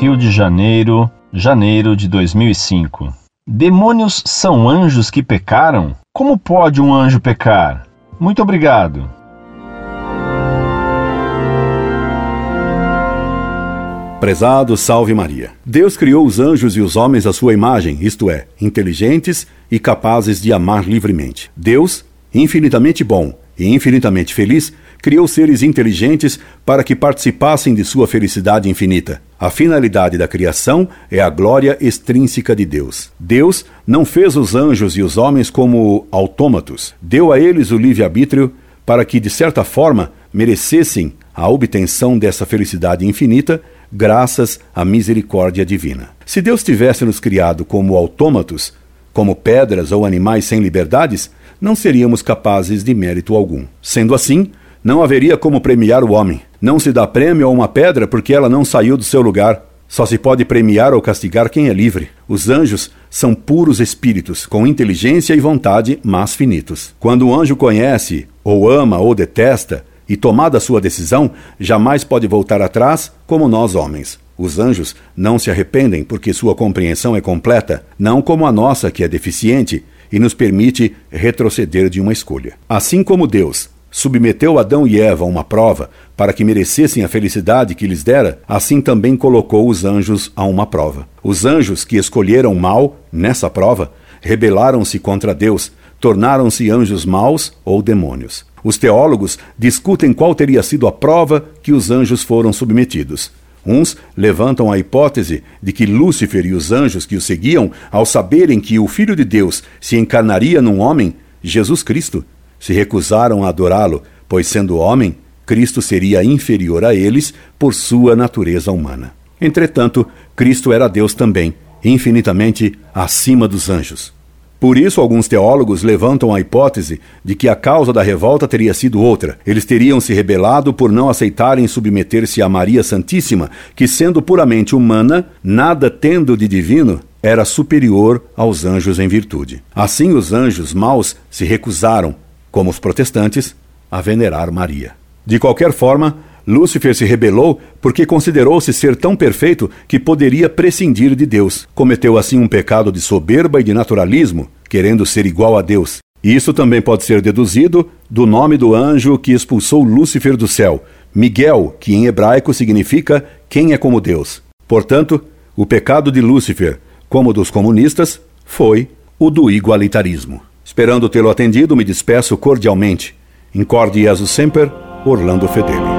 Rio de Janeiro, janeiro de 2005. Demônios são anjos que pecaram? Como pode um anjo pecar? Muito obrigado. Prezado Salve Maria. Deus criou os anjos e os homens à sua imagem, isto é, inteligentes e capazes de amar livremente. Deus, infinitamente bom e infinitamente feliz, criou seres inteligentes para que participassem de sua felicidade infinita. A finalidade da criação é a glória extrínseca de Deus. Deus não fez os anjos e os homens como autômatos, deu a eles o livre-arbítrio para que, de certa forma, merecessem a obtenção dessa felicidade infinita graças à misericórdia divina. Se Deus tivesse nos criado como autômatos, como pedras ou animais sem liberdades, não seríamos capazes de mérito algum. Sendo assim, não haveria como premiar o homem. Não se dá prêmio a uma pedra porque ela não saiu do seu lugar. Só se pode premiar ou castigar quem é livre. Os anjos são puros espíritos, com inteligência e vontade, mas finitos. Quando o anjo conhece, ou ama, ou detesta, e tomada sua decisão, jamais pode voltar atrás, como nós homens. Os anjos não se arrependem porque sua compreensão é completa, não como a nossa, que é deficiente e nos permite retroceder de uma escolha. Assim como Deus submeteu Adão e Eva a uma prova para que merecessem a felicidade que lhes dera, assim também colocou os anjos a uma prova. Os anjos que escolheram mal nessa prova rebelaram-se contra Deus, tornaram-se anjos maus ou demônios. Os teólogos discutem qual teria sido a prova que os anjos foram submetidos. Uns levantam a hipótese de que Lúcifer e os anjos que o seguiam, ao saberem que o Filho de Deus se encarnaria num homem, Jesus Cristo, se recusaram a adorá-lo, pois, sendo homem, Cristo seria inferior a eles por sua natureza humana. Entretanto, Cristo era Deus também, infinitamente acima dos anjos. Por isso, alguns teólogos levantam a hipótese de que a causa da revolta teria sido outra. Eles teriam se rebelado por não aceitarem submeter-se a Maria Santíssima, que, sendo puramente humana, nada tendo de divino, era superior aos anjos em virtude. Assim, os anjos maus se recusaram, como os protestantes, a venerar Maria. De qualquer forma, Lúcifer se rebelou porque considerou-se ser tão perfeito que poderia prescindir de Deus. Cometeu assim um pecado de soberba e de naturalismo, querendo ser igual a Deus. Isso também pode ser deduzido do nome do anjo que expulsou Lúcifer do céu, Miguel, que em hebraico significa quem é como Deus. Portanto, o pecado de Lúcifer, como dos comunistas, foi o do igualitarismo. Esperando tê-lo atendido, me despeço cordialmente. Incorde Jesus Semper, Orlando Fedeli.